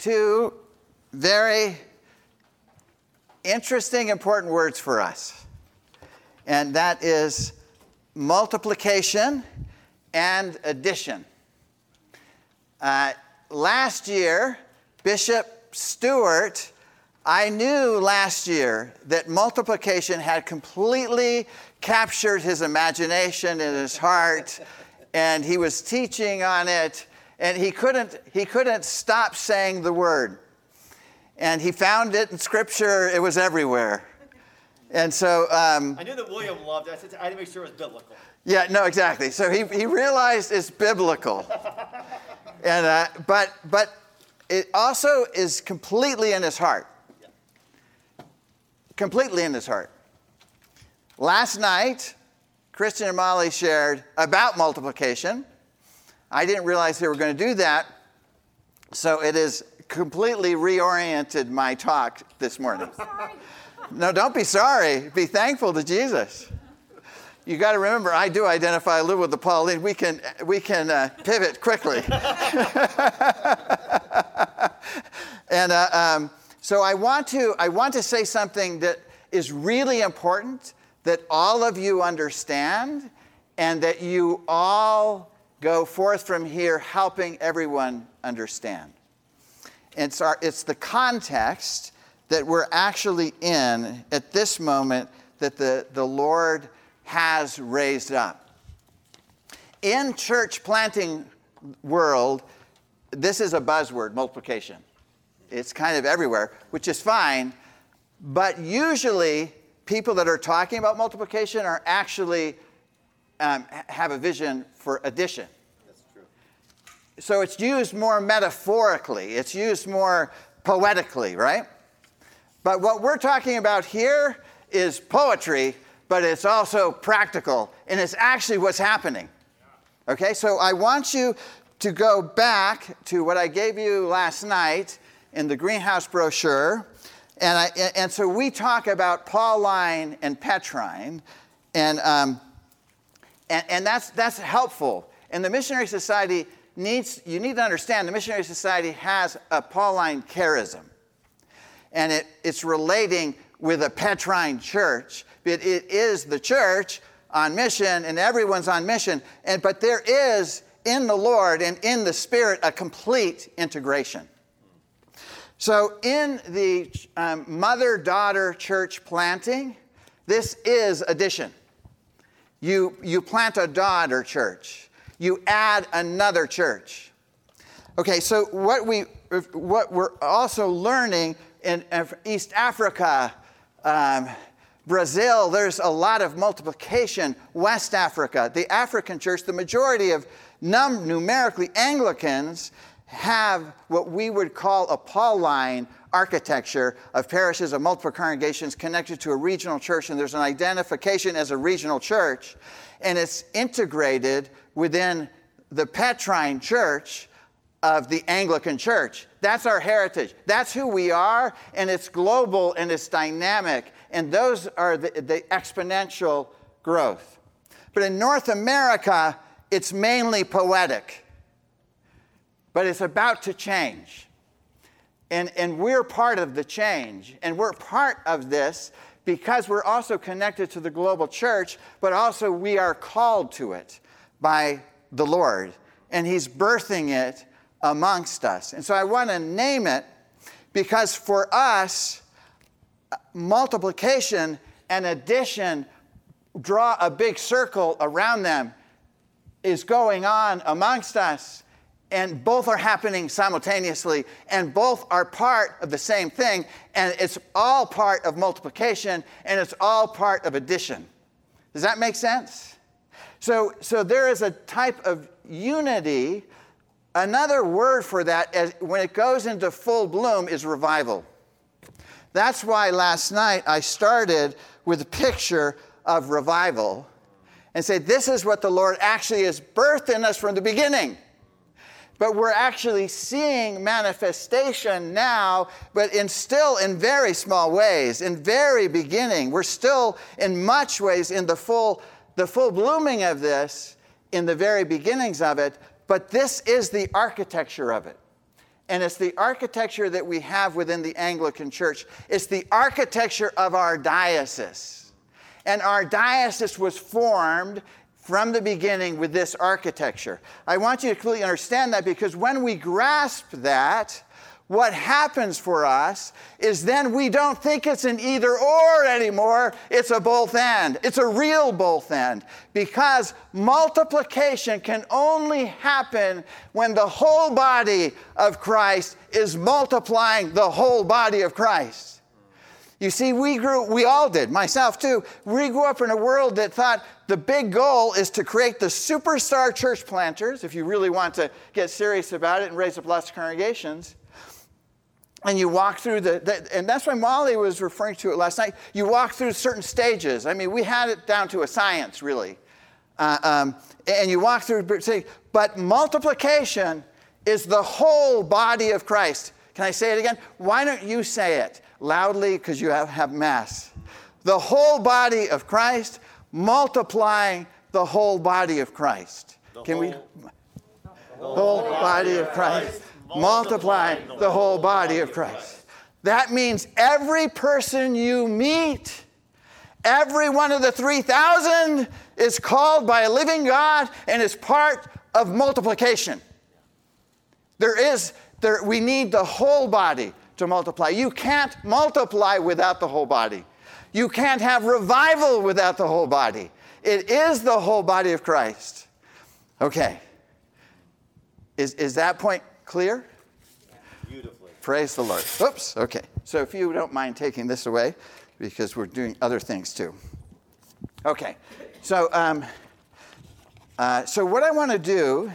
two very interesting, important words for us, and that is multiplication and addition. Uh, last year, Bishop Stewart, I knew last year that multiplication had completely captured his imagination and his heart, and he was teaching on it, and he couldn't, he couldn't stop saying the word. And he found it in Scripture, it was everywhere. And so. Um, I knew that William loved it. I, said, I had to make sure it was biblical. Yeah, no, exactly. So he, he realized it's biblical. and, uh, but, but it also is completely in his heart. Completely in his heart. Last night, Christian and Molly shared about multiplication. I didn't realize they were going to do that. So it has completely reoriented my talk this morning. No, don't be sorry. Be thankful to Jesus. You got to remember, I do identify a little with the Pauline. We can, we can uh, pivot quickly. and uh, um, so I want, to, I want to say something that is really important that all of you understand and that you all go forth from here helping everyone understand. It's, our, it's the context that we're actually in at this moment that the, the Lord has raised up. In church planting world, this is a buzzword, multiplication. It's kind of everywhere, which is fine, but usually people that are talking about multiplication are actually um, have a vision for addition. That's true. So it's used more metaphorically, it's used more poetically, right? But what we're talking about here is poetry, but it's also practical, and it's actually what's happening. Okay, so I want you to go back to what I gave you last night in the greenhouse brochure. And, I, and so we talk about Pauline and Petrine, and, um, and, and that's, that's helpful. And the Missionary Society needs, you need to understand, the Missionary Society has a Pauline charism and it, it's relating with a Petrine church. But it is the church on mission, and everyone's on mission. And, but there is in the Lord and in the Spirit a complete integration. So, in the um, mother daughter church planting, this is addition. You, you plant a daughter church, you add another church. Okay, so what, we, what we're also learning in East Africa, um, Brazil, there's a lot of multiplication. West Africa, the African church, the majority of num- numerically Anglicans have what we would call a Pauline architecture of parishes of multiple congregations connected to a regional church, and there's an identification as a regional church, and it's integrated within the Petrine church of the Anglican church. That's our heritage. That's who we are, and it's global and it's dynamic. And those are the, the exponential growth. But in North America, it's mainly poetic. But it's about to change. And, and we're part of the change. And we're part of this because we're also connected to the global church, but also we are called to it by the Lord. And He's birthing it amongst us. And so I want to name it because for us, multiplication and addition draw a big circle around them is going on amongst us and both are happening simultaneously and both are part of the same thing and it's all part of multiplication and it's all part of addition does that make sense so so there is a type of unity Another word for that, as, when it goes into full bloom, is revival. That's why last night I started with a picture of revival and said, This is what the Lord actually has birthed in us from the beginning. But we're actually seeing manifestation now, but in still in very small ways, in very beginning. We're still in much ways in the full, the full blooming of this, in the very beginnings of it, but this is the architecture of it. and it's the architecture that we have within the Anglican Church. It's the architecture of our diocese. And our diocese was formed from the beginning with this architecture. I want you to clearly understand that because when we grasp that, what happens for us is then we don't think it's an either or anymore, it's a both and. It's a real both and because multiplication can only happen when the whole body of Christ is multiplying the whole body of Christ. You see, we grew, we all did, myself too. We grew up in a world that thought the big goal is to create the superstar church planters, if you really want to get serious about it and raise up lots of congregations. And you walk through the, the, and that's why molly was referring to it last night. You walk through certain stages. I mean we had it down to a science really. Uh, um, and you walk through but multiplication is the whole body of christ. Can i say it again? Why don't you say it loudly? Because you have, have mass. The whole body of christ multiplying the whole body of christ The can we whole- the whole body of christ multiplying the whole body of Christ. That means every person you meet, every one of the 3,000 is called by a living God and is part of multiplication. There is, there, we need the whole body to multiply. You can't multiply without the whole body. You can't have revival without the whole body. It is the whole body of Christ. Okay. Is, is that point clear? Beautifully. Praise the Lord. Oops, okay. So if you don't mind taking this away, because we're doing other things too. Okay, so, um, uh, so what I want to do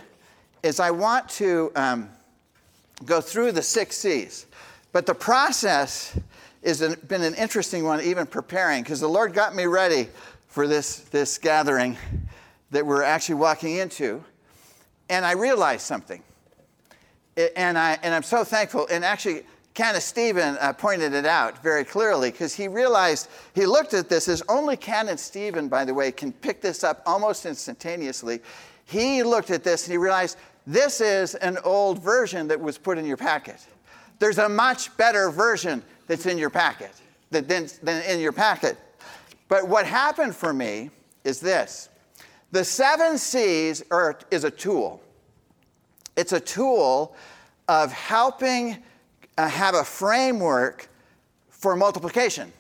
is I want to um, go through the six C's. But the process has been an interesting one, even preparing, because the Lord got me ready for this, this gathering that we're actually walking into. And I realized something. And, I, and I'm so thankful. And actually, Canon Stephen uh, pointed it out very clearly because he realized, he looked at this as only Canon Stephen, by the way, can pick this up almost instantaneously. He looked at this and he realized this is an old version that was put in your packet. There's a much better version that's in your packet than, than, in your packet. But what happened for me is this the seven C's are, is a tool. It's a tool of helping uh, have a framework for multiplication.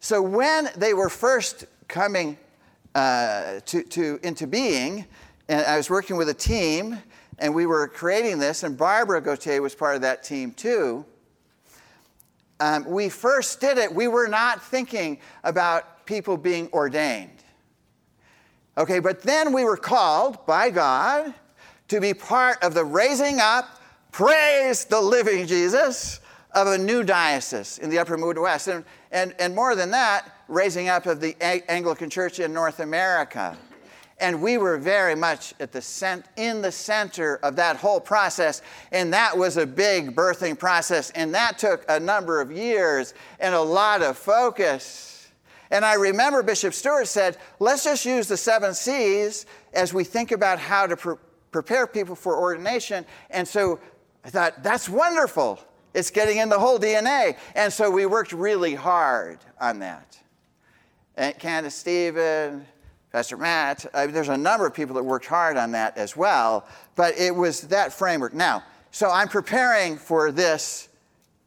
So when they were first coming uh, to, to, into being, and I was working with a team, and we were creating this, and Barbara Gauthier was part of that team too. Um, we first did it, we were not thinking about people being ordained. Okay, but then we were called by God to be part of the raising up, praise the living Jesus, of a new diocese in the upper Midwest. And, and, and more than that, raising up of the Anglican Church in North America. And we were very much at the cent- in the center of that whole process. And that was a big birthing process. And that took a number of years and a lot of focus. And I remember Bishop Stewart said, let's just use the seven C's as we think about how to pre- prepare people for ordination. And so I thought, that's wonderful. It's getting in the whole DNA. And so we worked really hard on that. And Canon Stephen, Pastor Matt, uh, there's a number of people that worked hard on that as well. But it was that framework. Now, so I'm preparing for this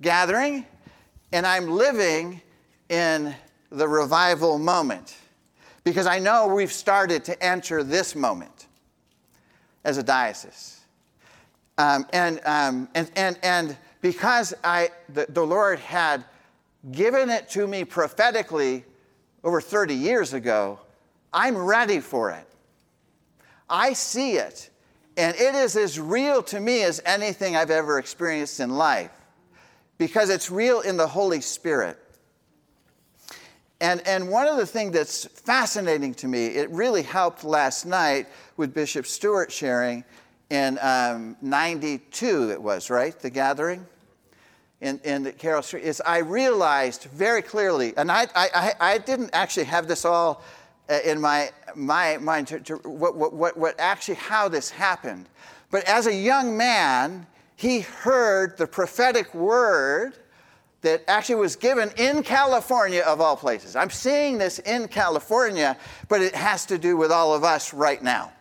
gathering, and I'm living in the revival moment because I know we've started to enter this moment as a diocese. Um, and, um, and, and, and because I, the, the Lord had given it to me prophetically over 30 years ago, I'm ready for it. I see it, and it is as real to me as anything I've ever experienced in life because it's real in the Holy Spirit. And, and one of the things that's fascinating to me, it really helped last night with Bishop Stewart sharing in um, 92, it was, right? The gathering in, in the Carroll Street, is I realized very clearly, and I, I, I didn't actually have this all Uh, in my, my mind to, to what, what, what, what actually how this happened. But as a young man he heard the prophetic word that actually was given in California, of all places. I'm seeing this in California, but it has to do with all of us right now.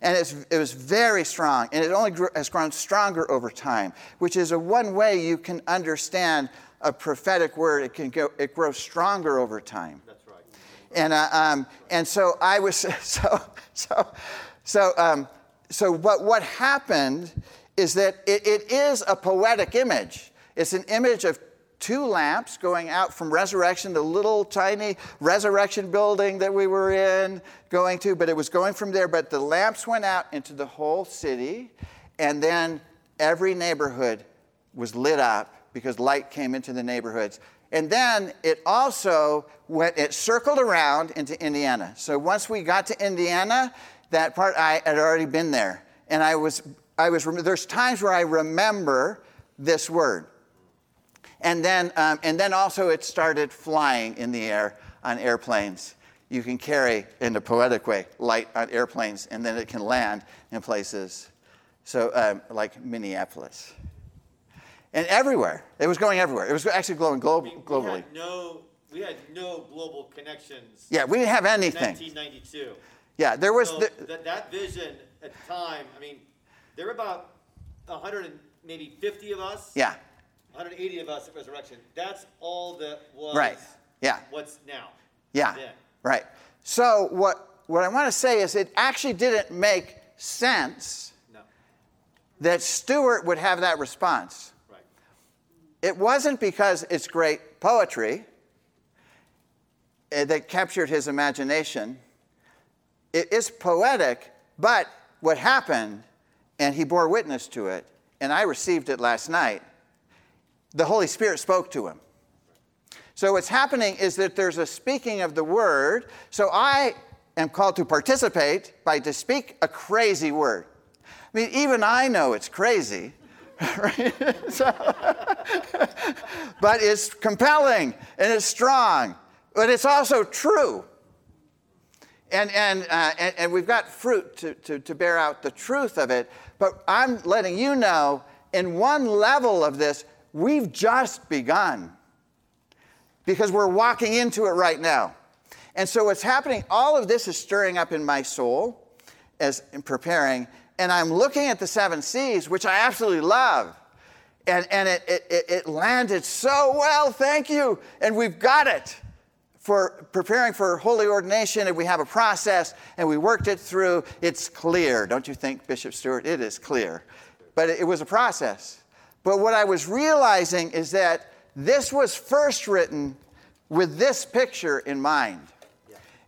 And it was very strong, and it only grew, has grown stronger over time, which is a one way you can understand a prophetic word. It can go, it grows stronger over time. And, uh, um, and so I was, so, so, so, um, so what, what happened is that it, it is a poetic image. It's an image of two lamps going out from resurrection, the little tiny resurrection building that we were in, going to, but it was going from there. But the lamps went out into the whole city, and then every neighborhood was lit up because light came into the neighborhoods. And then it also went, it circled around into Indiana. So once we got to Indiana, that part I had already been there. And I was, I was, there's times where I remember this word. And then, um, and then also it started flying in the air on airplanes. You can carry, in a poetic way, light on airplanes, and then it can land in places so um, like Minneapolis. And everywhere. It was going everywhere. It was actually going glo- I mean, globally. We had, no, we had no global connections. Yeah, we didn't have anything. 1992. Yeah, there was So the, that, that vision at the time, I mean, there were about 100 and maybe 50 of us. yeah, 180 of us at Resurrection. That's all that was. right. Yeah, What's now? yeah, Then. right. So what what I want to say is it actually didn't make sense No. that Stewart would have that response. It wasn't because it's great poetry eh, that captured his imagination. It is poetic, but what happened, and he bore witness to it, and I received it last night, the Holy Spirit spoke to him. So what's happening is that there's a speaking of the word. So I am called to participate by to speak a crazy word. I mean, even I know it's crazy, So- but it's compelling and it's strong, but it's also true. And, and, uh, and, and we've got fruit to, to, to bear out the truth of it. But I'm letting you know, in one level of this, we've just begun because we're walking into it right now. And so what's happening, all of this is stirring up in my soul as in preparing, and I'm looking at the seven C's, which I absolutely love. And, and it, it, it landed so well, thank you. And we've got it for preparing for holy ordination, and we have a process, and we worked it through. It's clear, don't you think, Bishop Stewart? It is clear. But it was a process. But what I was realizing is that this was first written with this picture in mind.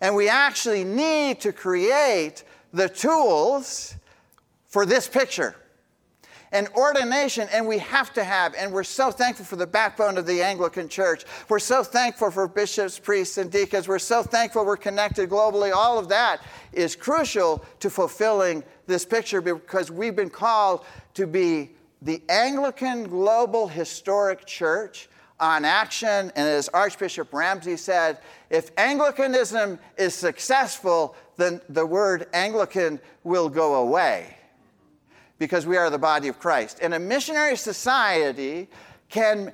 And we actually need to create the tools for this picture. And ordination, and we have to have, and we're so thankful for the backbone of the Anglican Church. We're so thankful for bishops, priests, and deacons. We're so thankful we're connected globally. All of that is crucial to fulfilling this picture because we've been called to be the Anglican Global Historic Church on action. And as Archbishop Ramsey said, if Anglicanism is successful, then the word Anglican will go away because we are the body of Christ. And a missionary society can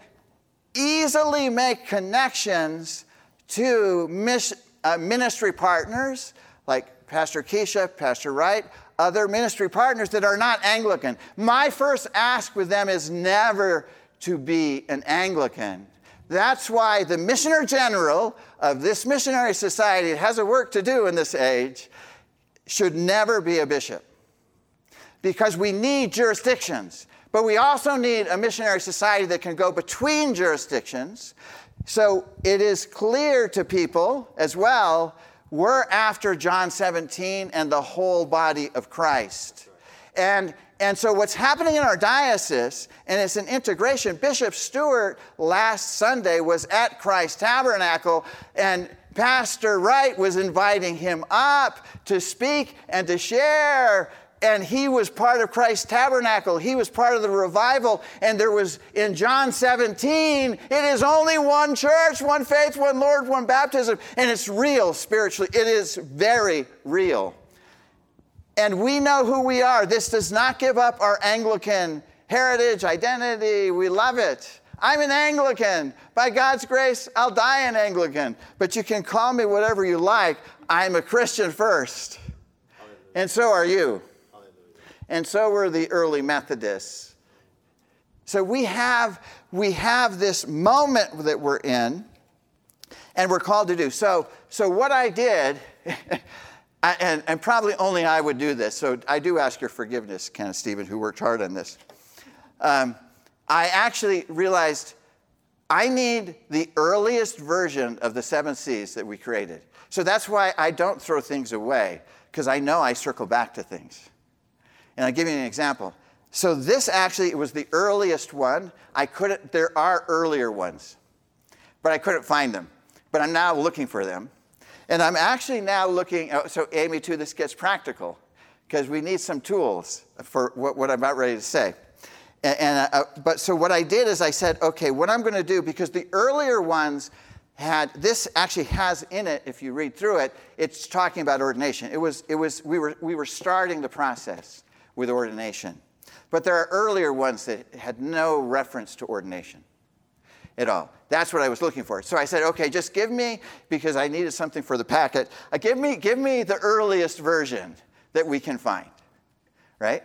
easily make connections to mis- uh, ministry partners like Pastor Keisha, Pastor Wright, other ministry partners that are not Anglican. My first ask with them is never to be an Anglican. That's why the missioner general of this missionary society has a work to do in this age should never be a bishop because we need jurisdictions. But we also need a missionary society that can go between jurisdictions. So it is clear to people as well we're after John 17 and the whole body of Christ. And, and so what's happening in our diocese, and it's an integration, Bishop Stewart last Sunday was at Christ Tabernacle, and Pastor Wright was inviting him up to speak and to share and he was part of Christ's tabernacle. He was part of the revival. And there was in John 17, it is only one church, one faith, one Lord, one baptism. And it's real spiritually. It is very real. And we know who we are. This does not give up our Anglican heritage, identity, we love it. I'm an Anglican. By God's grace, I'll die an Anglican. But you can call me whatever you like. I'm a Christian first. And so are you. And so were the early Methodists. So we have, we have this moment that we're in and we're called to do. So, so what I did, and, and probably only I would do this, so I do ask your forgiveness, Canon Stephen, who worked hard on this. Um, I actually realized I need the earliest version of the seven C's that we created. So that's why I don't throw things away, because I know I circle back to things. And I'll give you an example. So this actually was the earliest one. I couldn't, there are earlier ones, but I couldn't find them. But I'm now looking for them. And I'm actually now looking, oh, so Amy, too, this gets practical, because we need some tools for what, what I'm about ready to say. And, and uh, but so what I did is I said, okay, what I'm going to do, because the earlier ones had this actually has in it, if you read through it, it's talking about ordination. It was, it was we were we were starting the process with ordination. But there are earlier ones that had no reference to ordination at all. That's what I was looking for. So I said, okay, just give me, because I needed something for the packet, uh, give, me, give me the earliest version that we can find, right?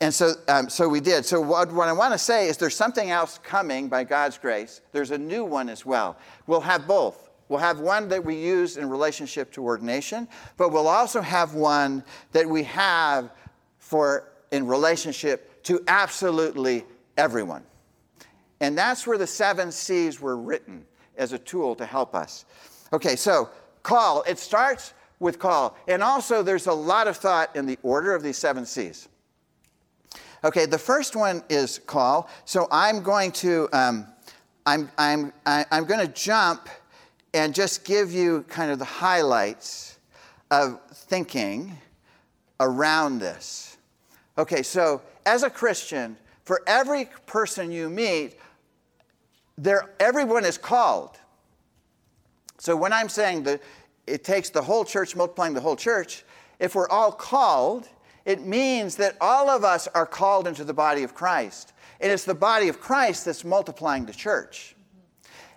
And so, um, so we did. So, what, what I want to say is there's something else coming by God's grace. There's a new one as well. We'll have both. We'll have one that we use in relationship to ordination, but we'll also have one that we have for in relationship to absolutely everyone. And that's where the seven C's were written as a tool to help us. Okay, so call. It starts with call. And also, there's a lot of thought in the order of these seven C's. Okay, the first one is call. So I'm going to, um, I'm, I'm, I'm going to jump and just give you kind of the highlights of thinking around this. Okay, so as a Christian, for every person you meet, there, everyone is called. So when I'm saying that it takes the whole church multiplying the whole church, if we're all called, it means that all of us are called into the body of Christ. And it's the body of Christ that's multiplying the church.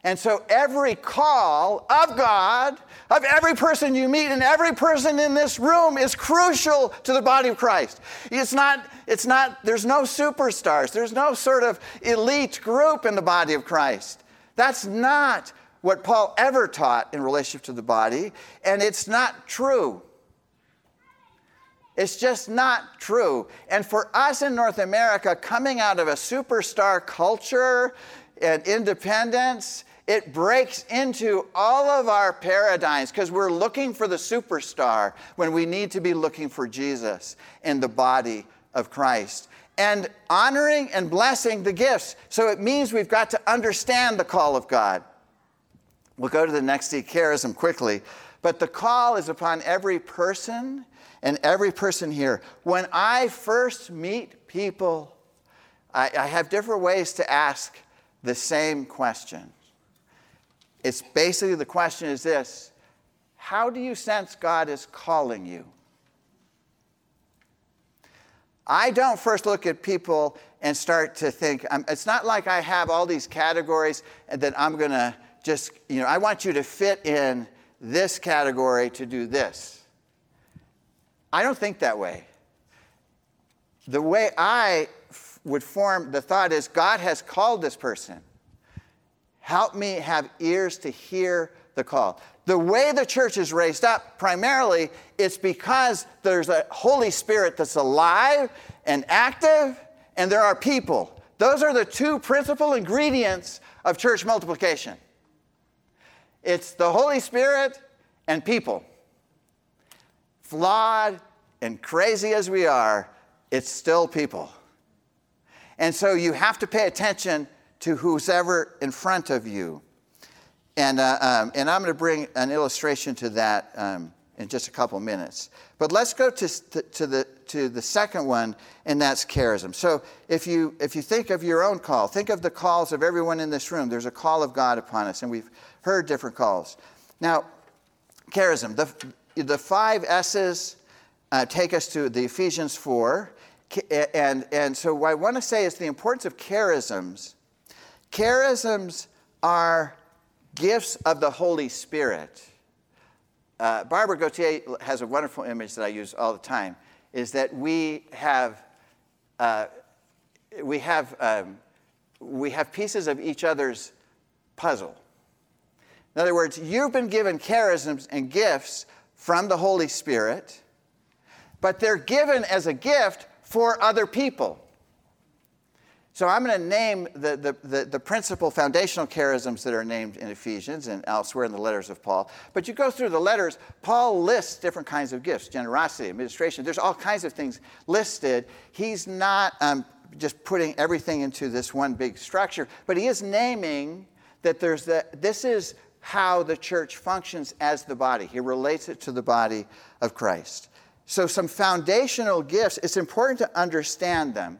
And so every call of God, of every person you meet and every person in this room is crucial to the body of Christ. It's not, it's not, there's no superstars, there's no sort of elite group in the body of Christ. That's not what Paul ever taught in relationship to the body, and it's not true. It's just not true. And for us in North America, coming out of a superstar culture and independence, it breaks into all of our paradigms because we're looking for the superstar when we need to be looking for Jesus in the body of Christ. And honoring and blessing the gifts. So it means we've got to understand the call of God. We'll go to the next charism quickly. But the call is upon every person and every person here. When I first meet people, I, I have different ways to ask the same question. It's basically the question is this How do you sense God is calling you? I don't first look at people and start to think, it's not like I have all these categories and that I'm going to just, you know, I want you to fit in this category to do this. I don't think that way. The way I f- would form the thought is God has called this person. Help me have ears to hear the call. The way the church is raised up, primarily, it's because there's a Holy Spirit that's alive and active, and there are people. Those are the two principal ingredients of church multiplication it's the Holy Spirit and people. Flawed and crazy as we are, it's still people. And so you have to pay attention to who's ever in front of you. And, uh, um, and I'm going to bring an illustration to that um, in just a couple minutes. But let's go to, to, to, the, to the second one, and that's charism. So if you, if you think of your own call, think of the calls of everyone in this room. There's a call of God upon us, and we've heard different calls. Now, charism, the, the five S's uh, take us to the Ephesians 4, And, and so, what I want to say is the importance of charisms. Charisms are gifts of the Holy Spirit. Uh, Barbara Gautier has a wonderful image that I use all the time is that we have, uh, we have, um, we have pieces of each other's puzzle. In other words, you've been given charisms and gifts from the Holy Spirit, but they're given as a gift for other people. So I'm going to name the, the, the, the, principal foundational charisms that are named in Ephesians and elsewhere in the letters of Paul. But you go through the letters, Paul lists different kinds of gifts generosity, administration. There's all kinds of things listed. He's not um, just putting everything into this one big structure, but he is naming that there's the, this is how the church functions as the body. He relates it to the body of Christ. So, some foundational gifts, it's important to understand them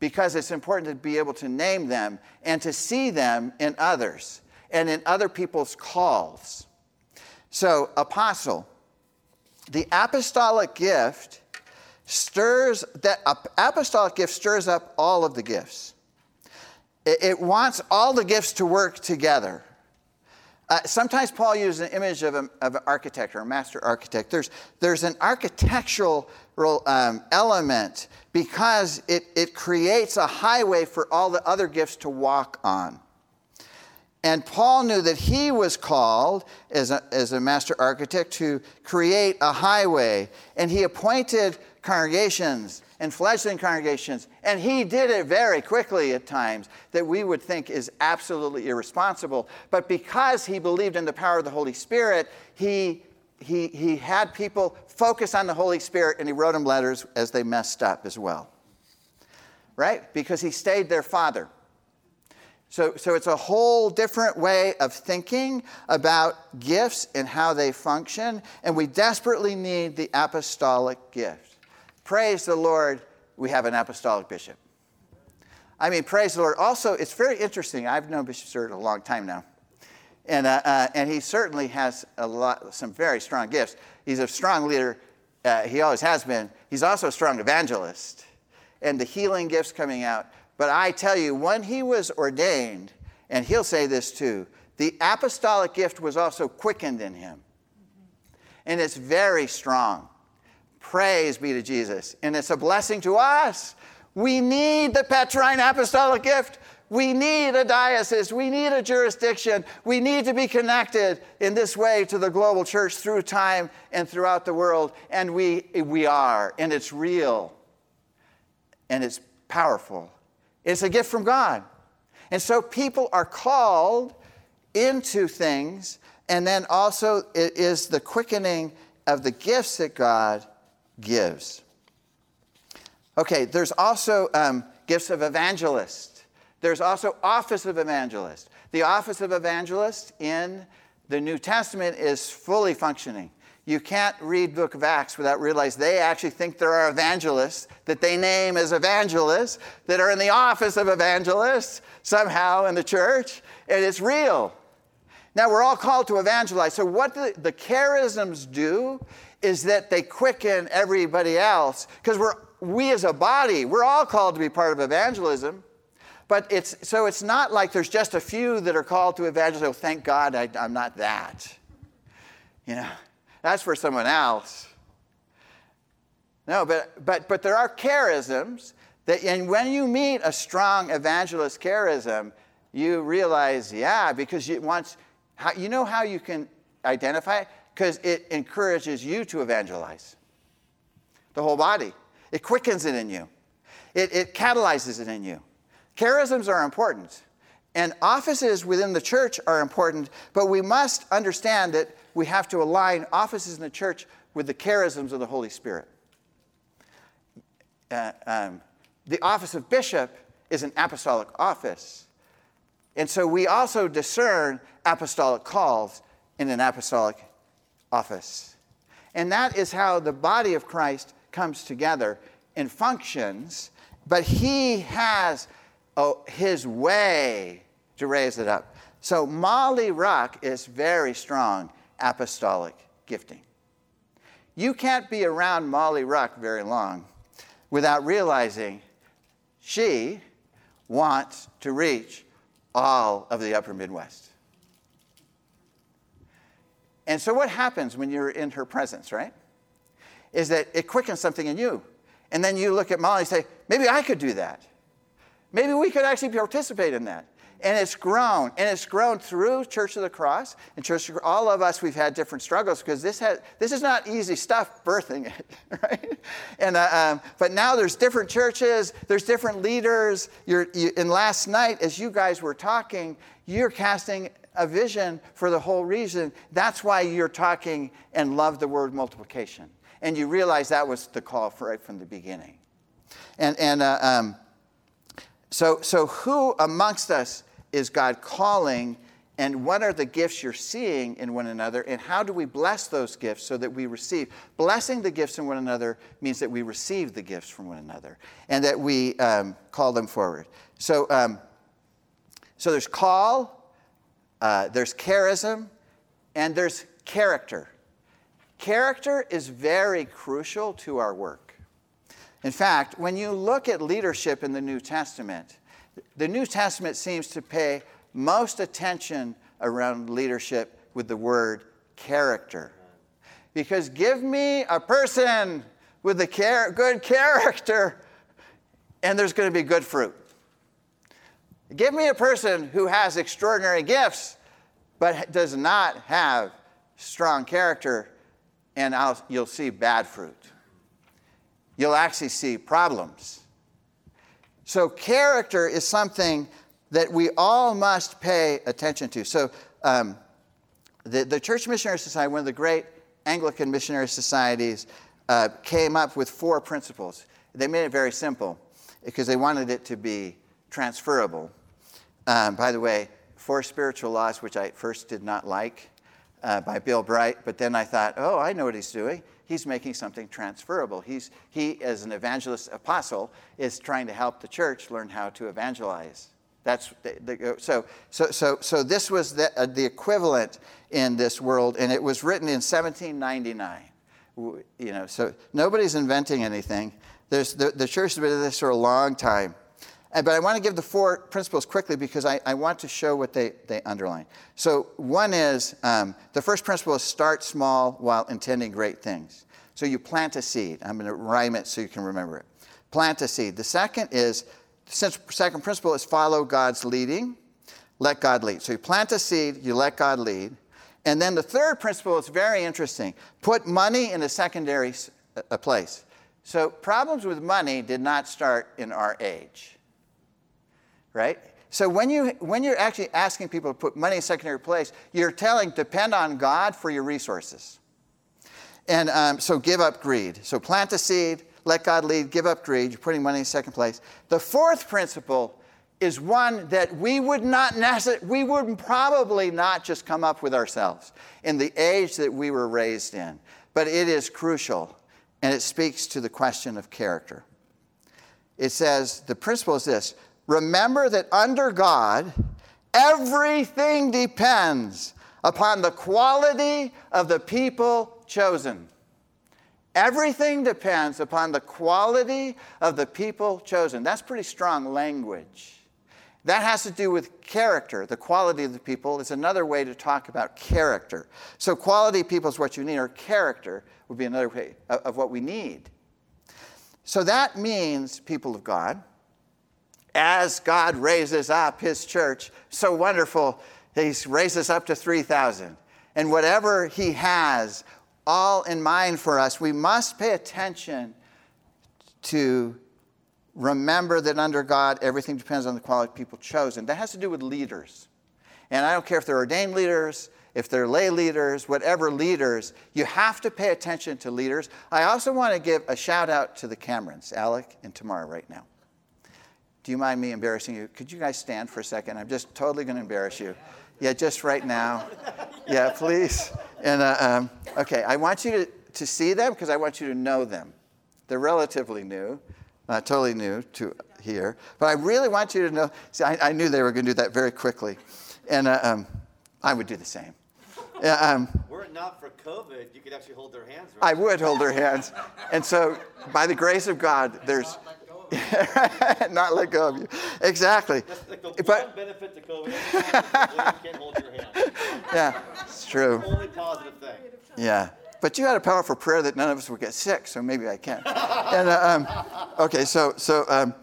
because it's important to be able to name them and to see them in others and in other people's calls. So, apostle, the apostolic gift stirs that apostolic gift stirs up all of the gifts. It, it wants all the gifts to work together. Uh, sometimes Paul uses an image of, a, of, an architect or a master architect. There's, there's an architectural um, element because it, it creates a highway for all the other gifts to walk on. And Paul knew that he was called as a, as a master architect to create a highway. And he appointed congregations and fledgling congregations. And he did it very quickly at times that we would think is absolutely irresponsible. But because he believed in the power of the Holy Spirit, he, he, he had people focus on the Holy Spirit and he wrote them letters as they messed up as well. Right? Because he stayed their father. So, so it's a whole different way of thinking about gifts and how they function, and we desperately need the apostolic gift. Praise the Lord, we have an apostolic bishop. I mean, praise the Lord. Also, it's very interesting. I've known Bishop Stewart a long time now. And, uh, uh, and he certainly has a lot, some very strong gifts. He's a strong leader. Uh, he always has been. He's also a strong evangelist. And the healing gifts coming out. But I tell you, when he was ordained, and he'll say this too, the apostolic gift was also quickened in him. And it's very strong. Praise be to Jesus. And it's a blessing to us. We need the Petrine apostolic gift. We need a diocese. We need a jurisdiction. We need to be connected in this way to the global church through time and throughout the world. And we, we are. And it's real. And it's powerful. It's a gift from God. And so people are called into things. And then also, it is the quickening of the gifts that God gives. Okay, there's also um, gifts of evangelist. There's also office of evangelist. The office of evangelist in the New Testament is fully functioning. You can't read Book of Acts without realizing they actually think there are evangelists that they name as evangelists that are in the office of evangelists somehow in the church, and it's real. Now, we're all called to evangelize. So, what the, the charisms do is that they quicken everybody else because we're we as a body we're all called to be part of evangelism but it's so it's not like there's just a few that are called to evangelize oh thank god I, i'm not that. You know that's for someone else. No but but but there are charisms that and when you meet a strong evangelist charism you realize yeah because you once how, you know how you can identify it? Because it encourages you to evangelize. The whole body. It quickens it in you, it, it catalyzes it in you. Charisms are important, and offices within the church are important, but we must understand that we have to align offices in the church with the charisms of the Holy Spirit. Uh, um, the office of bishop is an apostolic office. And so we also discern apostolic calls in an apostolic office. And that is how the body of Christ comes together and functions, but he has oh, his way to raise it up. So Molly Rock is very strong apostolic gifting. You can't be around Molly Rock very long without realizing she wants to reach all of the upper Midwest. And so, what happens when you're in her presence, right? Is that it quickens something in you. And then you look at Molly and say, maybe I could do that. Maybe we could actually participate in that. And it's grown, and it's grown through Church of the Cross and Church. Of, all of us, we've had different struggles because this has this is not easy stuff birthing it, right? And uh, um, but now there's different churches, there's different leaders. You're, you, and last night, as you guys were talking, you're casting a vision for the whole reason. That's why you're talking and love the word multiplication, and you realize that was the call right from the beginning. And and uh, um, so so who amongst us? is God calling, and what are the gifts you're seeing in one another, and how do we bless those gifts so that we receive? Blessing the gifts in one another means that we receive the gifts from one another and that we um, call them forward. So, um, so there's call, uh, there's charism, and there's character. Character is very crucial to our work. In fact, when you look at leadership in the New Testament, the New Testament seems to pay most attention around leadership with the word character. Because give me a person with a char- good character, and there's going to be good fruit. Give me a person who has extraordinary gifts, but does not have strong character, and I'll, you'll see bad fruit. You'll actually see problems. So, character is something that we all must pay attention to. So, um, the, the Church Missionary Society, one of the great Anglican missionary societies, uh, came up with four principles. They made it very simple because they wanted it to be transferable. Um, by the way, Four Spiritual Laws, which I first did not like, uh, by Bill Bright, but then I thought, oh, I know what he's doing he's making something transferable. He's, he, as an evangelist apostle, is trying to help the church learn how to evangelize. That's the, the, so, so, so, so this was the, uh, the equivalent in this world, and it was written in 1799. You know, so nobody's inventing anything. There's, the, the church has been doing this for a long time. But I want to give the four principles quickly because I, I want to show what they, they underline. So, one is um, the first principle is start small while intending great things. So, you plant a seed. I'm going to rhyme it so you can remember it. Plant a seed. The second is, second principle is follow God's leading, let God lead. So, you plant a seed, you let God lead. And then the third principle is very interesting put money in a secondary a place. So, problems with money did not start in our age right? So when, you, when you're actually asking people to put money in secondary place, you're telling depend on God for your resources. And um, so give up greed. So plant a seed, let God lead, give up greed. You're putting money in second place. The fourth principle is one that we would not necessarily, we would probably not just come up with ourselves in the age that we were raised in, but it is crucial and it speaks to the question of character. It says the principle is this remember that under God, everything depends upon the quality of the people chosen. Everything depends upon the quality of the people chosen. That's pretty strong language. That has to do with character. The quality of the people is another way to talk about character. So, quality of people is what you need, or character would be another way of what we need. So, that means, people of God, as God raises up his church, so wonderful, he raises up to 3,000. And whatever he has, all in mind for us, we must pay attention to remember that under God, everything depends on the quality of people chosen. That has to do with leaders. And I don't care if they're ordained leaders, if they're lay leaders, whatever leaders, you have to pay attention to leaders. I also want to give a shout out to the Camerons, Alec and Tamara, right now. Do you mind me embarrassing you? Could you guys stand for a second? I'm just totally going to embarrass you. Yeah, just right now. Yeah, please. And uh, um, okay, I want you to, to see them because I want you to know them. They're relatively new, not totally new to here, but I really want you to know. See, I, I knew they were going to do that very quickly, and uh, um, I would do the same. Yeah, um, Were it not for COVID, you could actually hold their hands, right? I would hold their hands. And so, by the grace of God, there's not let go of you. Exactly. That's like the one But benefit to COVID. you can't hold your hand. yeah, it's true. Only positive thing. Yeah. But you had a powerful prayer that none of us would get sick, so maybe I can. and uh, um, okay, so so um,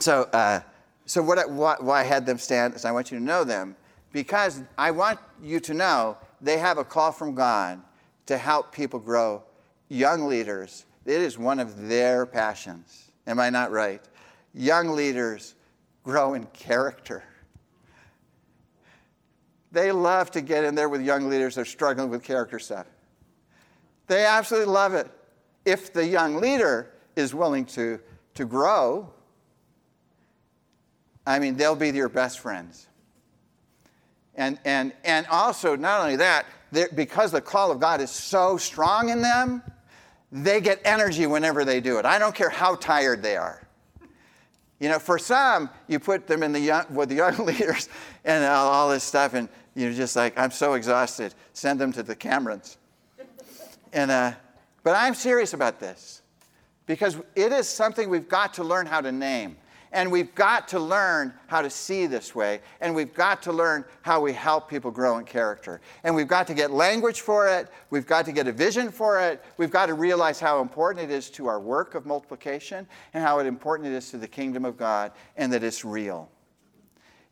so uh, so what, I, why, why I had them stand is I want you to know them because I want you to know they have a call from God to help people grow. Young leaders, it is one of their passions. Am I not right? Young leaders grow in character. They love to get in there with young leaders that are struggling with character stuff. They absolutely love it. If the young leader is willing to, to grow, I mean, they'll be your best friends. And, and, and also, not only that, because the call of God is so strong in them, they get energy whenever they do it. I don't care how tired they are. You know, for some, you put them in the young, with the young leaders and all, all this stuff, and you're just like, I'm so exhausted. Send them to the Camerons. and, uh, but I'm serious about this because it is something we've got to learn how to name. And we've got to learn how to see this way. And we've got to learn how we help people grow in character. And we've got to get language for it. We've got to get a vision for it. We've got to realize how important it is to our work of multiplication and how important it is to the kingdom of God and that it's real.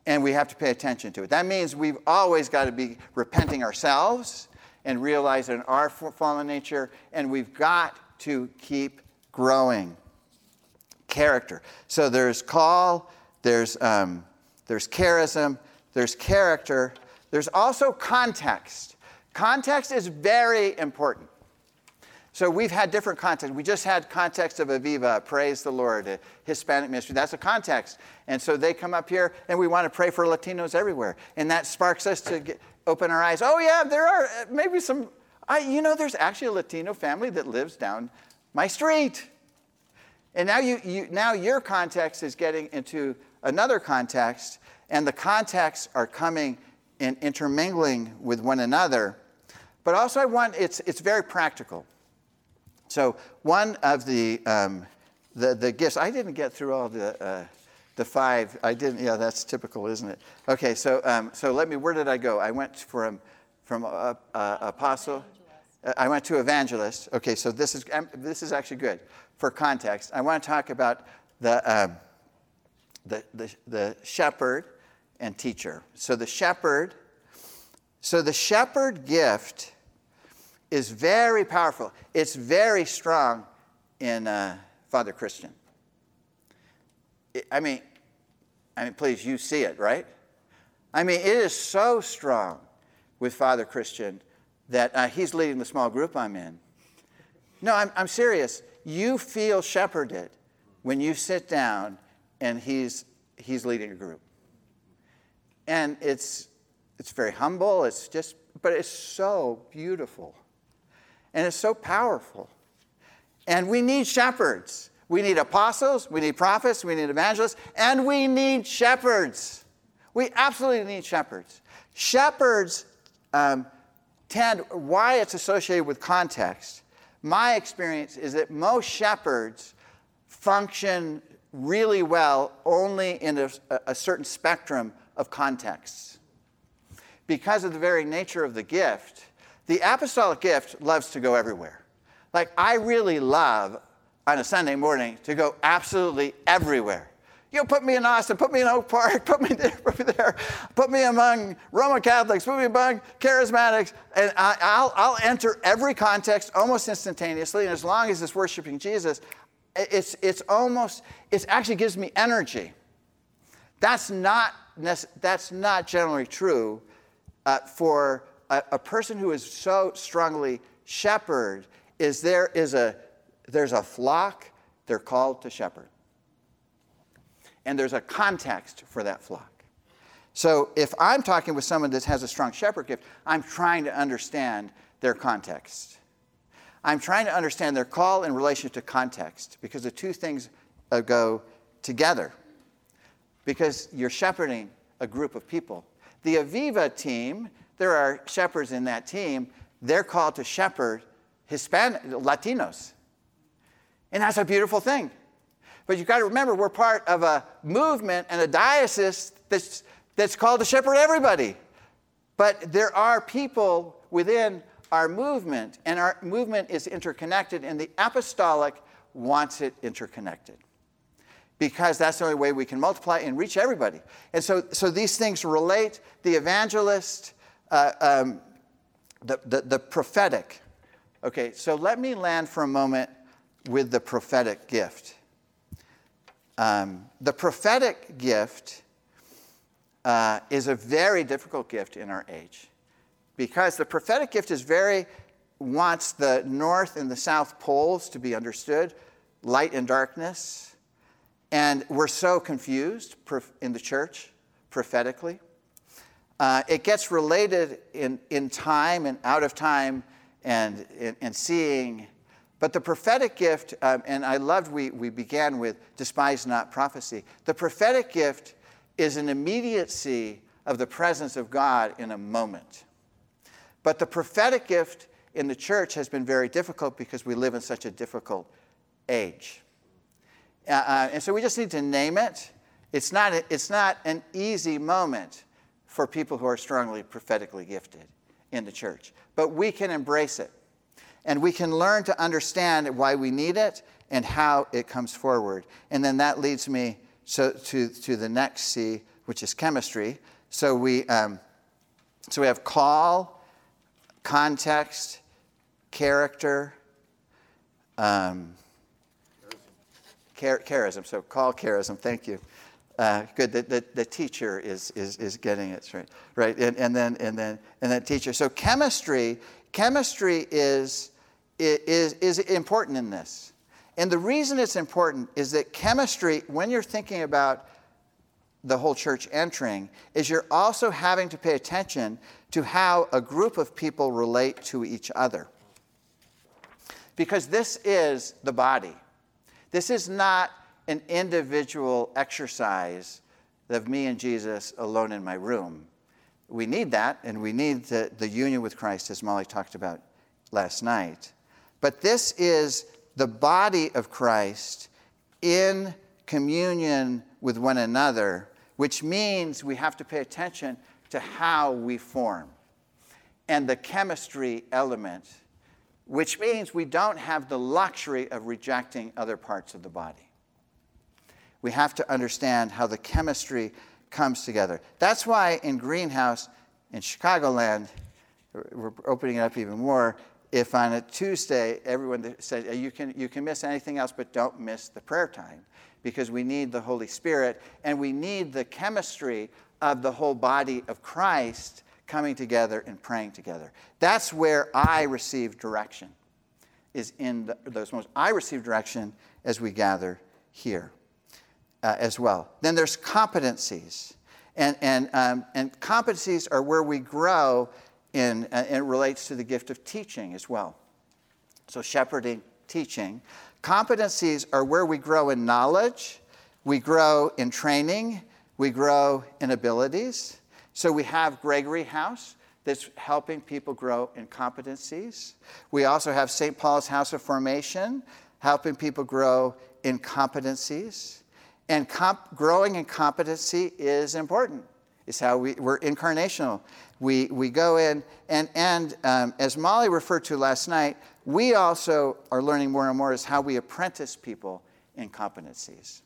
And we have to pay attention to it. That means we've always got to be repenting ourselves and realizing our fallen nature. And we've got to keep growing character. So there's call, there's, um, there's charism, there's character, there's also context. Context is very important. So we've had different context. We just had context of Aviva, praise the Lord, Hispanic ministry. That's a context. And so they come up here, and we want to pray for Latinos everywhere. And that sparks us to get, open our eyes. Oh, yeah, there are uh, maybe some, I, you know, there's actually a Latino family that lives down my street. And now, you, you, now your context is getting into another context, and the contexts are coming and intermingling with one another. But also, I want it's, it's very practical. So, one of the, um, the, the gifts, I didn't get through all the, uh, the five. I didn't, yeah, that's typical, isn't it? Okay, so, um, so let me, where did I go? I went from, from uh, uh, apostle. I went to evangelist. Okay, so this is, um, this is actually good for context, I want to talk about the, uh, the, the, the shepherd and teacher. So the shepherd, so the shepherd gift is very powerful. It's very strong in uh, Father Christian. I mean, I mean, please, you see it, right? I mean, it is so strong with Father Christian that uh, he's leading the small group I'm in. No, I'm, I'm serious you feel shepherded when you sit down and he's, he's leading a group. And it's, it's very humble, it's just, but it's so beautiful. And it's so powerful. And we need shepherds. We need apostles, we need prophets, we need evangelists, and we need shepherds. We absolutely need shepherds. Shepherds um, why it's associated with context my experience is that most shepherds function really well only in a, a, certain spectrum of contexts. Because of the very nature of the gift, the apostolic gift loves to go everywhere. Like, I really love on a Sunday morning to go absolutely everywhere. You know, put me in Austin, put me in Oak Park, put me there, put me there, put me among Roman Catholics, put me among charismatics, and I, will I'll enter every context almost instantaneously. And as long as it's worshiping Jesus, it's, it's almost, it actually gives me energy. That's not, that's not generally true uh, for a, a person who is so strongly shepherd. Is there is a, there's a flock, they're called to shepherd and there's a context for that flock. So if I'm talking with someone that has a strong shepherd gift, I'm trying to understand their context. I'm trying to understand their call in relation to context because the two things uh, go together. Because you're shepherding a group of people. The Aviva team, there are shepherds in that team. They're called to shepherd Hispanic, Latinos. And that's a beautiful thing. But you've got to remember, we're part of a movement and a diocese that's, that's called to shepherd everybody. But there are people within our movement, and our movement is interconnected, and the apostolic wants it interconnected because that's the only way we can multiply and reach everybody. And so, so these things relate the evangelist, uh, um, the, the, the prophetic. Okay, so let me land for a moment with the prophetic gift. Um, the prophetic gift uh, is a very difficult gift in our age because the prophetic gift is very wants the north and the south poles to be understood, light and darkness, and we're so confused in the church prophetically. Uh, it gets related in, in time and out of time and, and, and seeing but the prophetic gift, um, and I loved we, we began with despise not prophecy. The prophetic gift is an immediacy of the presence of God in a moment. But the prophetic gift in the church has been very difficult because we live in such a difficult age. Uh, uh, and so we just need to name it. It's not, a, it's not an easy moment for people who are strongly prophetically gifted in the church, but we can embrace it. And we can learn to understand why we need it and how it comes forward. And then that leads me so, to, to the next C, which is chemistry. So we, um, so we have call, context, character, um, char- charism. So call, charism. Thank you. Uh, good. The, the, the, teacher is, is, is getting it right. Right. And, and then and then and then teacher. So chemistry. Chemistry is is, is important in this. And the reason it's important is that chemistry, when you're thinking about the whole church entering, is you're also having to pay attention to how a group of people relate to each other. Because this is the body. This is not an individual exercise of me and Jesus alone in my room. We need that, and we need the, the union with Christ, as Molly talked about last night. But this is the body of Christ in communion with one another, which means we have to pay attention to how we form and the chemistry element, which means we don't have the luxury of rejecting other parts of the body. We have to understand how the chemistry comes together. That's why in Greenhouse in Chicagoland, we're opening it up even more, if on a Tuesday everyone said you can, you can miss anything else, but don't miss the prayer time because we need the Holy Spirit and we need the chemistry of the whole body of Christ coming together and praying together. That's where I receive direction, is in the, those moments. I receive direction as we gather here uh, as well. Then there's competencies. And, and, um, and competencies are where we grow in, uh, and it relates to the gift of teaching as well. So, shepherding, teaching. Competencies are where we grow in knowledge, we grow in training, we grow in abilities. So, we have Gregory House that's helping people grow in competencies. We also have St. Paul's House of Formation, helping people grow in competencies. And comp- growing in competency is important. It's how we, we're incarnational we, we go in, and, and um, as Molly referred to last night, we also are learning more and more is how we apprentice people in competencies.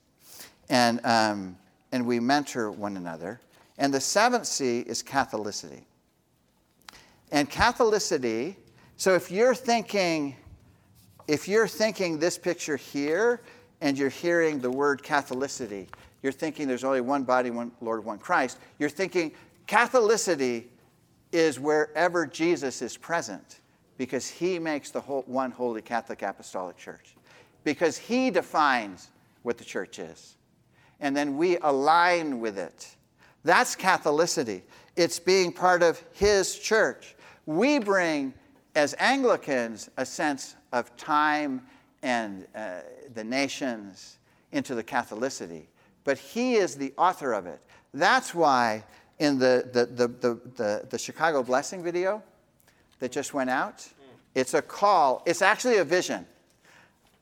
And, um, and we mentor one another. And the seventh C is Catholicity. And Catholicity, so if you're thinking, if you're thinking this picture here and you're hearing the word Catholicity, you're thinking there's only one body, one Lord, one Christ. You're thinking Catholicity is wherever Jesus is present because he makes the whole, one holy Catholic Apostolic Church. Because he defines what the church is. And then we align with it. That's Catholicity. It's being part of his church. We bring, as Anglicans, a sense of time and uh, the nations into the Catholicity. But he is the author of it. That's why in the, the, the, the, the, the Chicago Blessing video that just went out. It's a call, it's actually a vision.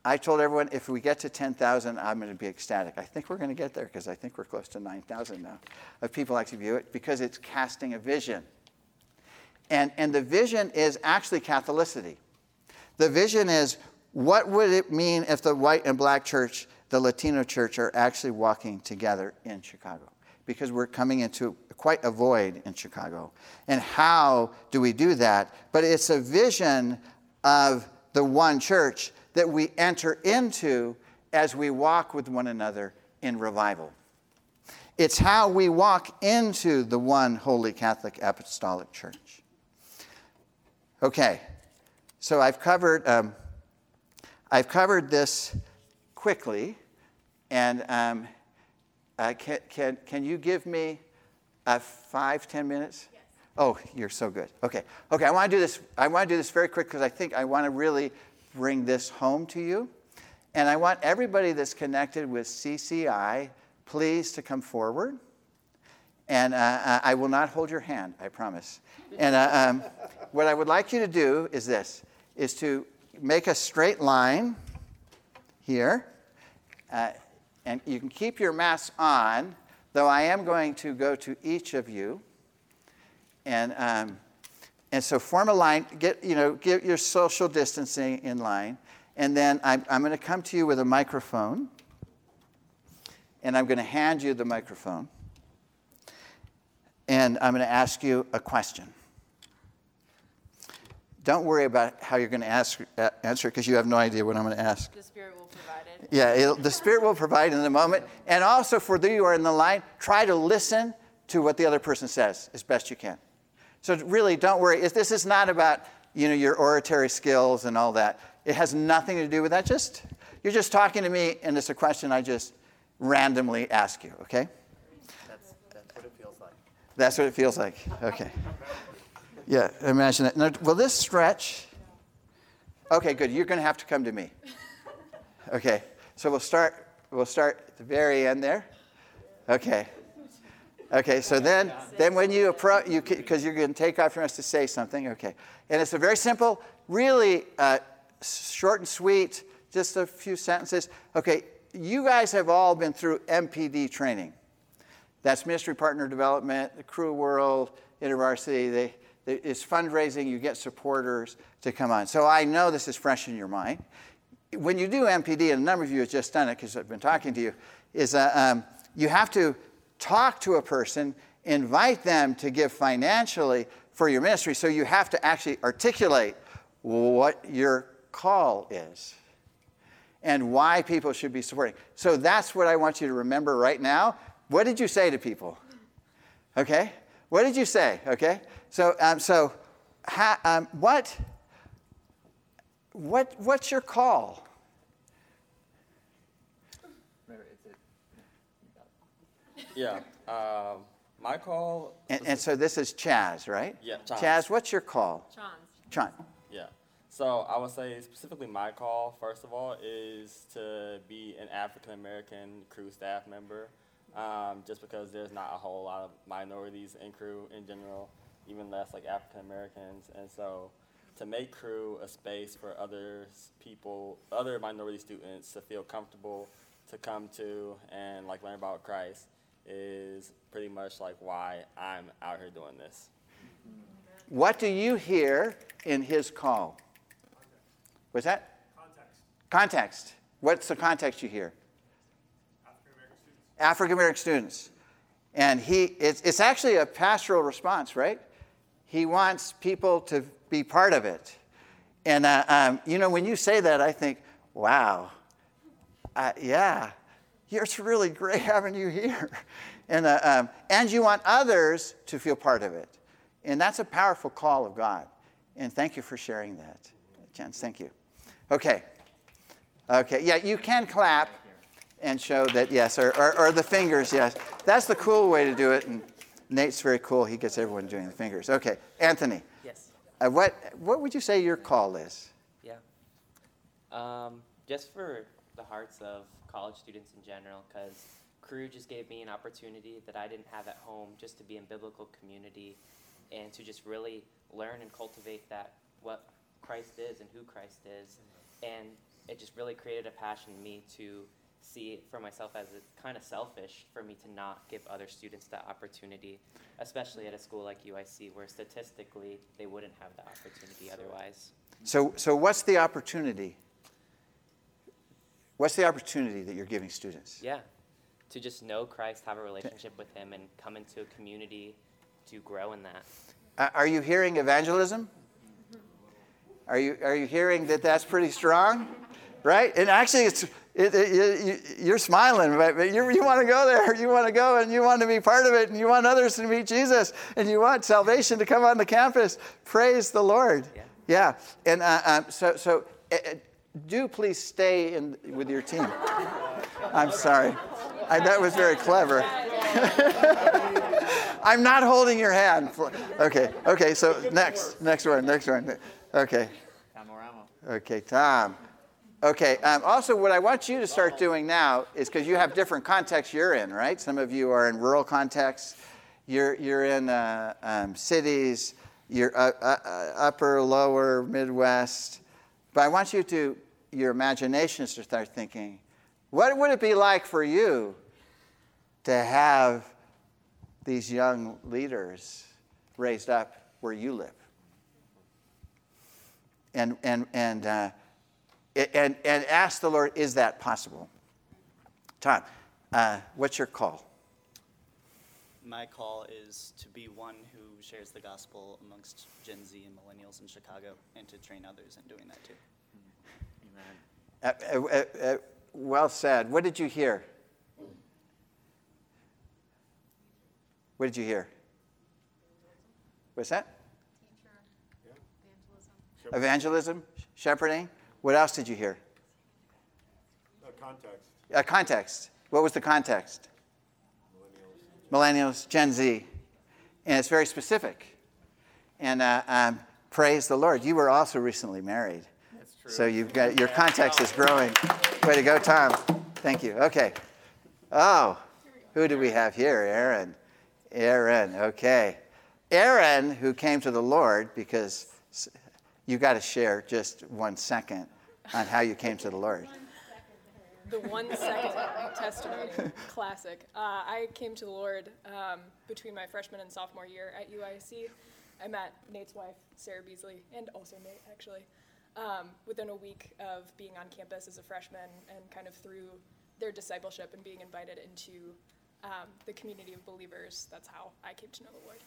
I told everyone if we get to 10,000, I'm going to be ecstatic. I think we're going to get there because I think we're close to 9,000 now of people actually view it because it's casting a vision. And, and the vision is actually Catholicity. The vision is what would it mean if the white and black church, the Latino church, are actually walking together in Chicago? Because we're coming into quite a void in Chicago. And how do we do that? But it's a vision of the one church that we enter into as we walk with one another in revival. It's how we walk into the one holy Catholic Apostolic Church. Okay, so I've covered, um, I've covered this quickly, and um, uh, can, can, can you give me uh, five, ten minutes? Yes. Oh, you're so good. Okay, okay. I want to do this. I want to do this very quick because I think I want to really bring this home to you. And I want everybody that's connected with CCI, please to come forward. And uh, uh, I will not hold your hand, I promise. And uh, um, what I would like you to do is this, is to make a straight line here. Uh, and you can keep your masks on, though I am going to go to each of you. And um, and so form a line, get, you know, get your social distancing in line. And then I'm, I'm going to come to you with a microphone. And I'm going to hand you the microphone. And I'm going to ask you a question. Don't worry about how you're going to ask, uh, answer because you have no idea what I'm going to ask. The Spirit will. Yeah, the Spirit will provide in the moment. And also, for those who are in the line, try to listen to what the other person says as best you can. So really, don't worry. This is not about you know your oratory skills and all that. It has nothing to do with that. Just you're just talking to me, and it's a question I just randomly ask you. Okay? That's, that's what it feels like. That's what it feels like. Okay. Yeah, imagine that. Now, will this stretch? Okay, good. You're going to have to come to me. Okay. So we'll start. We'll start at the very end there. Okay. Okay, so then, then when you approach, you because you're going to take off, you us to say something. Okay, and it's a very simple, really uh, short and sweet, just a few sentences. Okay, you guys have all been through MPD training. That's Ministry Partner Development, the Cru World, InterVarsity. They, they, it's fundraising. You get supporters to come on. So I know this is fresh in your mind. When you do MPD, and a number of you have just done it because I've been talking to you, is uh, um, you have to talk to a person, invite them to give financially for your ministry. So you have to actually articulate what your call is and why people should be supporting. So that's what I want you to remember right now. What did you say to people? Okay? What did you say? Okay? So, um, so ha, um, what, what, what's your call? Yeah. Um, my call. And, and, so this is Chaz, right? Yeah, Chaz. Chaz, what's your call? Chance. Chon. Yeah. So I would say specifically my call, first of all, is to be an African American Cru staff member, um, just because there's not a whole lot of minorities in Cru in general, even less like African Americans, and so to make Cru a space for other people, other minority students to feel comfortable to come to and like learn about Christ is pretty much like why I'm out here doing this. What do you hear in his call? What's that? Context. Context. What's the context you hear? African American students. African American students. And he, it's, it's actually a pastoral response, right? He wants people to be part of it. And, uh, um, you know, when you say that, I think, wow, uh, yeah, it's really great having you here. And, uh, um, and you want others to feel part of it. And that's a powerful call of God. And thank you for sharing that, Jens. Thank you. Okay. Okay. Yeah, you can clap and show that, yes, or, or, or the fingers, yes. That's the cool way to do it. And Nate's very cool. He gets everyone doing the fingers. Okay. Anthony. Yes. Uh, what, what would you say your call is? Yeah. Um, just for the hearts of college students in general, because Cru just gave me an opportunity that I didn't have at home just to be in biblical community and to just really learn and cultivate that what Christ is and who Christ is. Mm-hmm. And it just really created a passion in me to see for myself as it's kind of selfish for me to not give other students that opportunity, especially at a school like UIC where statistically they wouldn't have that opportunity otherwise. So, so what's the opportunity? What's the opportunity that you're giving students? Yeah, to just know Christ, have a relationship with Him, and come into a community to grow in that. Uh, are you hearing evangelism? Are you, are you hearing that that's pretty strong? Right? And actually, it's, it, it, you, are smiling, but, but you, you want to go there. You want to go and you want to be part of it, and you want others to meet Jesus, and you want salvation to come on the campus. Praise the Lord. Yeah. Yeah. And uh, um, so, so uh, do please stay in, with your team. I'm sorry. I, that was very clever. I'm not holding your hand. Okay, okay, so next, next one, next one. Okay. Okay, Tom. Okay, um, also, what I want you to start doing now is because you have different contexts you're in, right? Some of you are in rural contexts, you're, you're in uh, um, cities, you're uh, uh, uh upper, lower, Midwest. But I want you to, your imaginations to start thinking, what would it be like for you to have these young leaders raised up where you live? And, and, and, uh, and, and ask the Lord, is that possible? Todd, uh, what's your call? My call is to be one who shares the gospel amongst Gen Z and millennials in Chicago and to train others in doing that too. Amen. Uh, uh, uh, well said. What did you hear? What did you hear? What's that? Evangelism. Evangelism, shepherding. What else did you hear? A context. A context. What was the context? Millennials. Millennials, Gen Z. And it's very specific. And uh, um, praise the Lord. You were also recently married. True. So you've got your context is growing. Way to go, Tom. Thank you. Okay. Oh, who do we have here? Aaron. Aaron. Okay. Aaron, who came to the Lord because you got to share just one second on how you came to the Lord. The one second testimony, classic. Uh, I came to the Lord um, between my freshman and sophomore year at UIC. I met Nate's wife, Sarah Beasley, and also Nate, actually, um, within a week of being on campus as a freshman and kind of through their discipleship and being invited into um, the community of believers. That's how I came to know the Lord.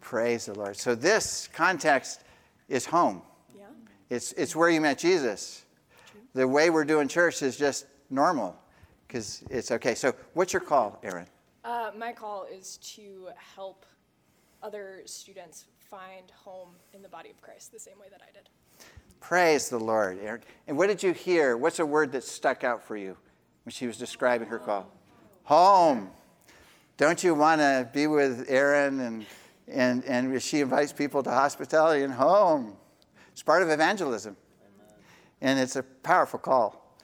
Praise the Lord. So, this context is home. Yeah. It's, it's where you met Jesus. The way we're doing church is just normal because it's okay. So, what's your call, Aaron? Uh, my call is to help other students find home in the body of Christ the same way that I did. Praise the Lord, Aaron. And what did you hear? What's a word that stuck out for you when she was describing her call? Home. Don't you want to be with Aaron and, and, and she invites people to hospitality and home? It's part of evangelism. Amen. And it's a powerful call.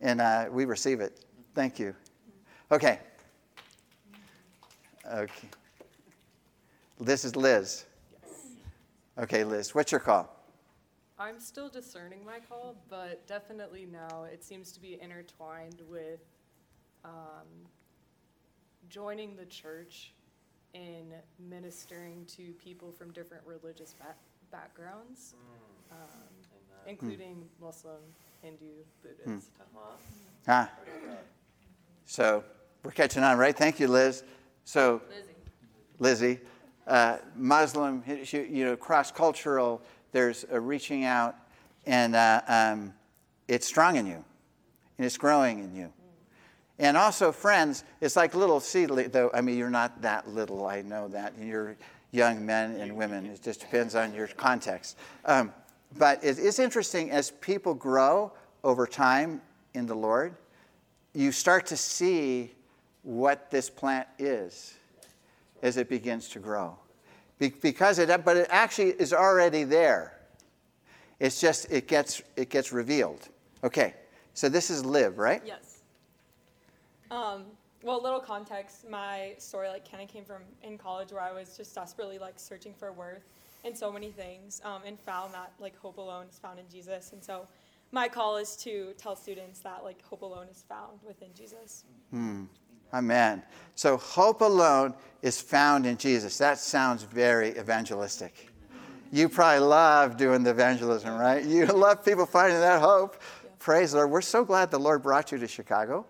And uh, we receive it. Thank you. Okay. Okay. This is Liz. Okay, Liz, what's your call? I'm still discerning my call, but definitely now it seems to be intertwined with um, joining the church in ministering to people from different religious ba- backgrounds, mm. um, including mm. Muslim, Hindu, Buddhist. Mm. Uh-huh. Ah. So we're catching on, right? Thank you, Liz. So, Lizzie, Lizzie uh, Muslim, you know, cross cultural, there's a reaching out, and uh, um, it's strong in you, and it's growing in you. And also, friends, it's like little seedling, though, I mean, you're not that little, I know that. You're young men and women. It just depends on your context. Um, but it is interesting as people grow over time in the Lord, you start to see what this plant is as it begins to grow. Be- because it, but it actually is already there. It's just, it gets, it gets revealed. Okay, so this is live, right? Yes. Um, well, little context. My story, like, kind of came from in college where I was just desperately like searching for worth in so many things, um, and found that like hope alone is found in Jesus. And so, my call is to tell students that like hope alone is found within Jesus. Amen. So hope alone is found in Jesus. That sounds very evangelistic. You probably love doing the evangelism, right? You love people finding that hope. Praise the Lord. We're so glad the Lord brought you to Chicago.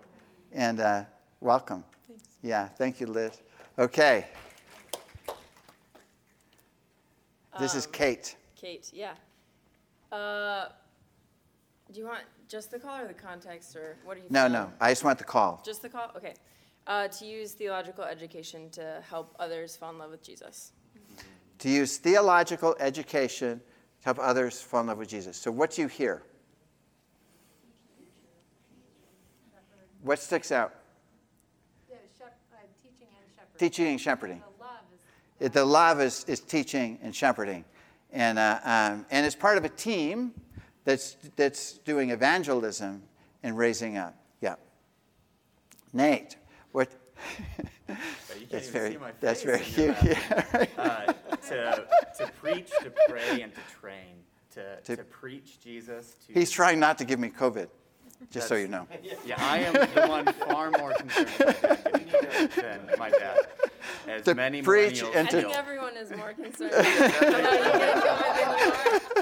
And uh, welcome. Thanks. Yeah, thank you, Liz. Okay. This is Um, Kate. Kate, yeah. Uh, do you want just the call or the context, or what are you? No, feeling? no, I just want the call. Just the call? Okay. Uh, to use theological education to help others fall in love with Jesus. To use theological education to help others fall in love with Jesus. So, what do you hear? What sticks out? The shep- uh, teaching and shepherding. Teaching and shepherding. The love is. It- The love is, is teaching and shepherding. And, uh, um, and it's part of a team that's, that's doing evangelism and raising up. Yeah. Nate, what? But you can't That's even very, see my that's very and cute. Yeah, right. uh, to, to preach, to pray, and to train. To, To- to, preach Jesus. To, He's trying not to give me COVID, just so you know. Yeah, I am the one far more concerned about getting COVID than my dad. As To many preach millennials and I to- think everyone is more concerned about you getting COVID than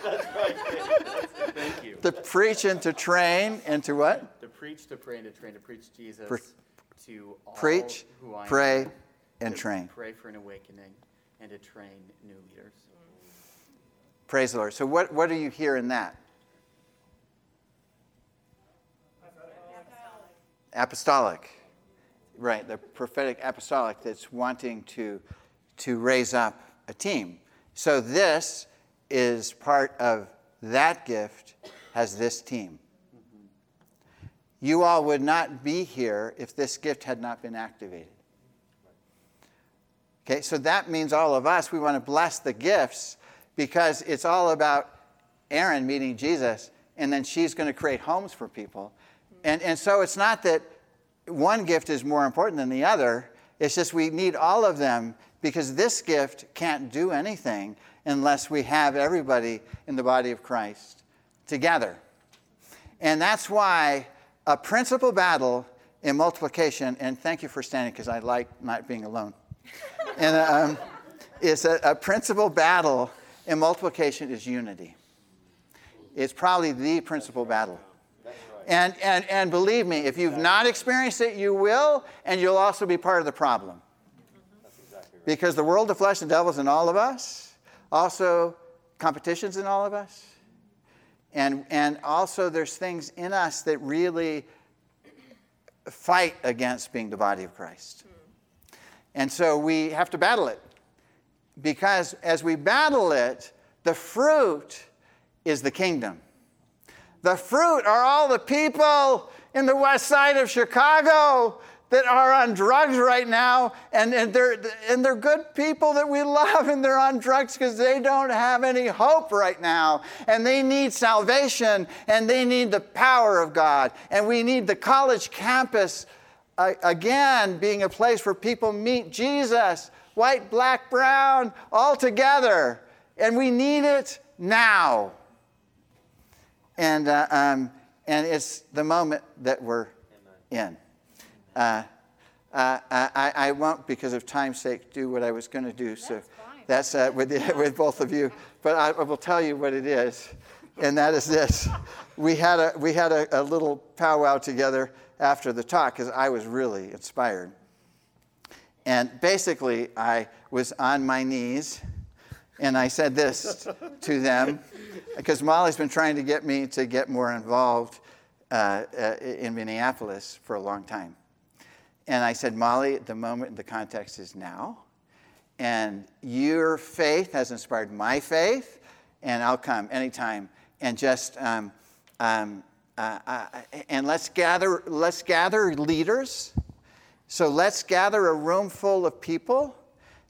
you are. Thank you. To preach and to train and to what? To preach, to pray, and to train. To preach Jesus. Pre- to Preach, who I pray, am, and train. Pray for an awakening and to train new leaders. Praise the Lord. So, what, what do you hear in that? Apostolic. Right, the prophetic apostolic that's wanting to, to raise up a team. So, this is part of that gift, has this team. You all would not be here if this gift had not been activated. Okay, so that means all of us, we want to bless the gifts because it's all about Aaron meeting Jesus and then she's going to create homes for people. And, and so it's not that one gift is more important than the other, it's just we need all of them because this gift can't do anything unless we have everybody in the body of Christ together. And that's why a principal battle in multiplication, and thank you for standing because I like not being alone, and um, is a, a principal battle in multiplication is unity. It's probably the principal battle. And, and, and believe me, if you've not experienced it, you will, and you'll also be part of the problem. Because the world, the flesh, and devil's in all of us, also competitions in all of us. And, and also, there's things in us that really fight against being the body of Christ. Hmm. And so we have to battle it. Because as we battle it, the fruit is the kingdom. The fruit are all the people in the west side of Chicago that are on drugs right now, and, and, they're, and they're good people that we love, and they're on drugs because they don't have any hope right now. And they need salvation, and they need the power of God. And we need the college campus, uh, again, being a place where people meet Jesus, white, black, brown, all together. And we need it now. And, uh, um, and it's the moment that we're in. Uh, uh, I, I won't, because of time's sake, do what I was going to do. So that's uh, with, with both of you. But I, I will tell you what it is, and that is this. We had a, we had a, a little powwow together after the talk because I was really inspired. And basically, I was on my knees and I said this to them because Molly's been trying to get me to get more involved uh, uh, in Minneapolis for a long time. And I said, Molly, the moment, the context is now. And your faith has inspired my faith, and I'll come anytime. And just, um, um, uh, uh, and let's gather, let's gather leaders. So let's gather a room full of people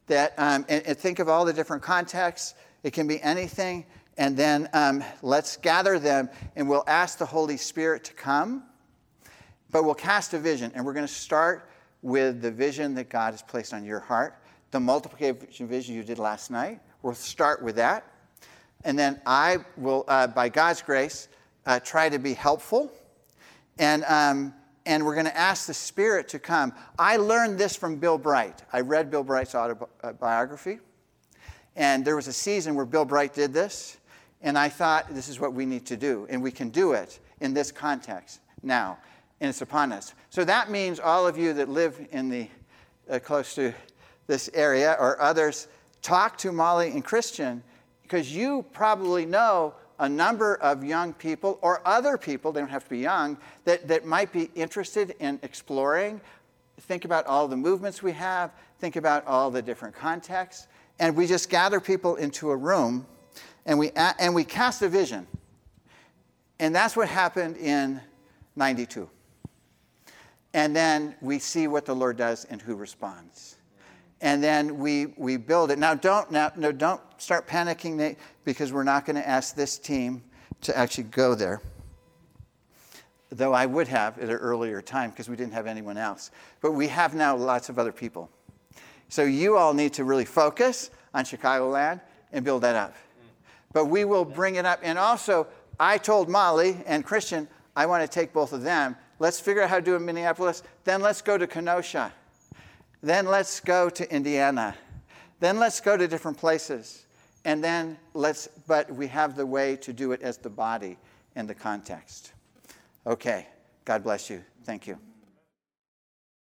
that, um, and, and think of all the different contexts. It can be anything. And then um, let's gather them, and we'll ask the Holy Spirit to come but we'll cast a vision and we're going to start with the vision that God has placed on your heart. The multiplication vision you did last night, we'll start with that. And then I will, uh, by God's grace, uh, try to be helpful. And, um, and we're going to ask the Spirit to come. I learned this from Bill Bright. I read Bill Bright's autobiography. And there was a season where Bill Bright did this. And I thought, this is what we need to do. And we can do it in this context now. And it's upon us. So that means all of you that live in the uh, close to this area or others, talk to Molly and Christian because you probably know a number of young people or other people, they don't have to be young, that, that might be interested in exploring. Think about all the movements we have, think about all the different contexts. And we just gather people into a room and we, and we cast a vision. And that's what happened in 92. And then we see what the Lord does and who responds and then we, we build it. Now, don't, now, no, don't start panicking because we're not going to ask this team to actually go there. Though I would have at an earlier time because we didn't have anyone else. But we have now lots of other people. So you all need to really focus on Chicagoland and build that up. But we will bring it up. And also, I told Molly and Christian, I want to take both of them. Let's figure out how to do it in Minneapolis. Then let's go to Kenosha. Then let's go to Indiana. Then let's go to different places. And then let's, but we have the way to do it as the body in the context. Okay. God bless you. Thank you.